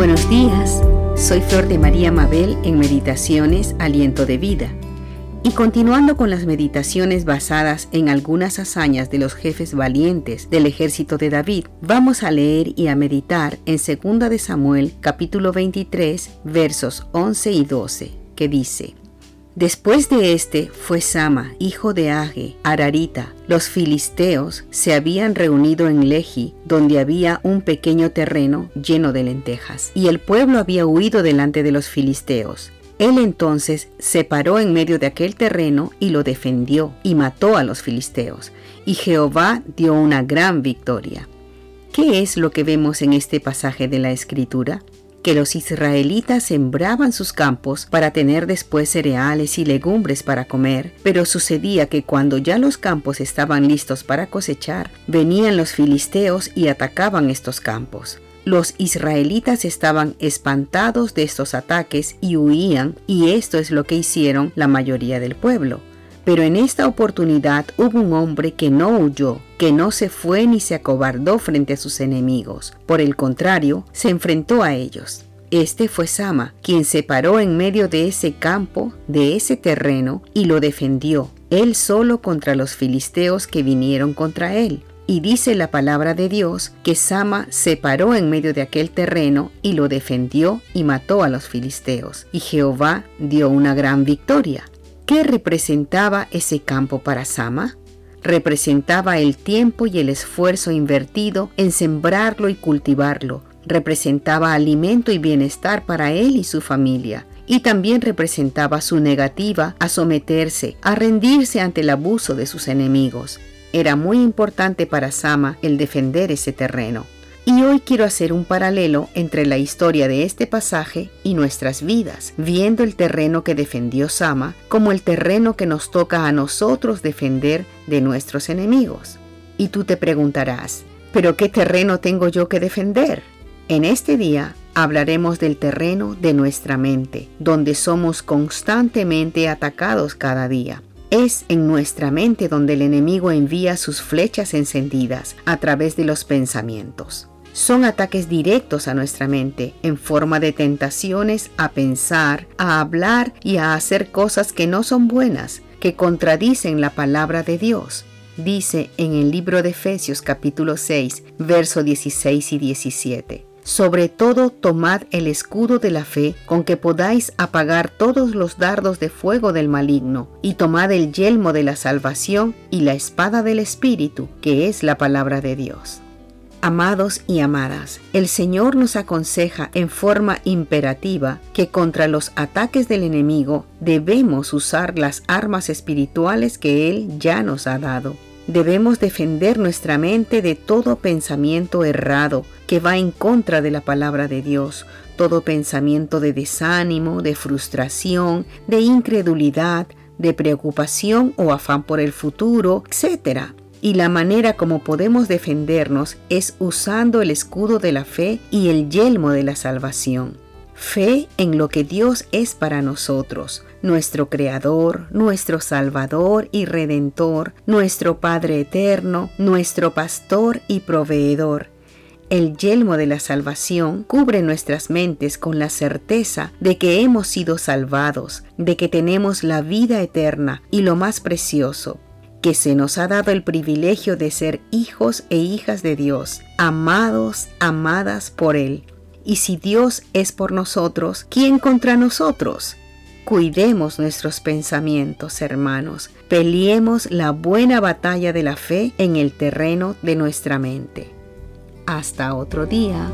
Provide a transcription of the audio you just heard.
Buenos días, soy Flor de María Mabel en Meditaciones Aliento de Vida. Y continuando con las meditaciones basadas en algunas hazañas de los jefes valientes del ejército de David, vamos a leer y a meditar en 2 de Samuel capítulo 23 versos 11 y 12, que dice, Después de este fue Sama, hijo de Age, Ararita. Los filisteos se habían reunido en Lehi, donde había un pequeño terreno lleno de lentejas, y el pueblo había huido delante de los filisteos. Él entonces se paró en medio de aquel terreno y lo defendió, y mató a los filisteos, y Jehová dio una gran victoria. ¿Qué es lo que vemos en este pasaje de la Escritura? Que los israelitas sembraban sus campos para tener después cereales y legumbres para comer, pero sucedía que cuando ya los campos estaban listos para cosechar, venían los filisteos y atacaban estos campos. Los israelitas estaban espantados de estos ataques y huían, y esto es lo que hicieron la mayoría del pueblo. Pero en esta oportunidad hubo un hombre que no huyó, que no se fue ni se acobardó frente a sus enemigos. Por el contrario, se enfrentó a ellos. Este fue Sama, quien se paró en medio de ese campo, de ese terreno, y lo defendió, él solo contra los filisteos que vinieron contra él. Y dice la palabra de Dios que Sama se paró en medio de aquel terreno y lo defendió y mató a los filisteos. Y Jehová dio una gran victoria. ¿Qué representaba ese campo para Sama? Representaba el tiempo y el esfuerzo invertido en sembrarlo y cultivarlo. Representaba alimento y bienestar para él y su familia. Y también representaba su negativa a someterse, a rendirse ante el abuso de sus enemigos. Era muy importante para Sama el defender ese terreno. Y hoy quiero hacer un paralelo entre la historia de este pasaje y nuestras vidas, viendo el terreno que defendió Sama como el terreno que nos toca a nosotros defender de nuestros enemigos. Y tú te preguntarás, ¿pero qué terreno tengo yo que defender? En este día hablaremos del terreno de nuestra mente, donde somos constantemente atacados cada día. Es en nuestra mente donde el enemigo envía sus flechas encendidas a través de los pensamientos son ataques directos a nuestra mente en forma de tentaciones a pensar, a hablar y a hacer cosas que no son buenas, que contradicen la palabra de Dios. Dice en el libro de Efesios capítulo 6, verso 16 y 17. Sobre todo tomad el escudo de la fe con que podáis apagar todos los dardos de fuego del maligno, y tomad el yelmo de la salvación y la espada del Espíritu, que es la palabra de Dios. Amados y amadas, el Señor nos aconseja en forma imperativa que contra los ataques del enemigo debemos usar las armas espirituales que Él ya nos ha dado. Debemos defender nuestra mente de todo pensamiento errado que va en contra de la palabra de Dios, todo pensamiento de desánimo, de frustración, de incredulidad, de preocupación o afán por el futuro, etc. Y la manera como podemos defendernos es usando el escudo de la fe y el yelmo de la salvación. Fe en lo que Dios es para nosotros, nuestro Creador, nuestro Salvador y Redentor, nuestro Padre Eterno, nuestro Pastor y Proveedor. El yelmo de la salvación cubre nuestras mentes con la certeza de que hemos sido salvados, de que tenemos la vida eterna y lo más precioso, que se nos ha dado el privilegio de ser hijos e hijas de Dios, amados, amadas por Él. Y si Dios es por nosotros, ¿quién contra nosotros? Cuidemos nuestros pensamientos, hermanos. Peleemos la buena batalla de la fe en el terreno de nuestra mente. Hasta otro día.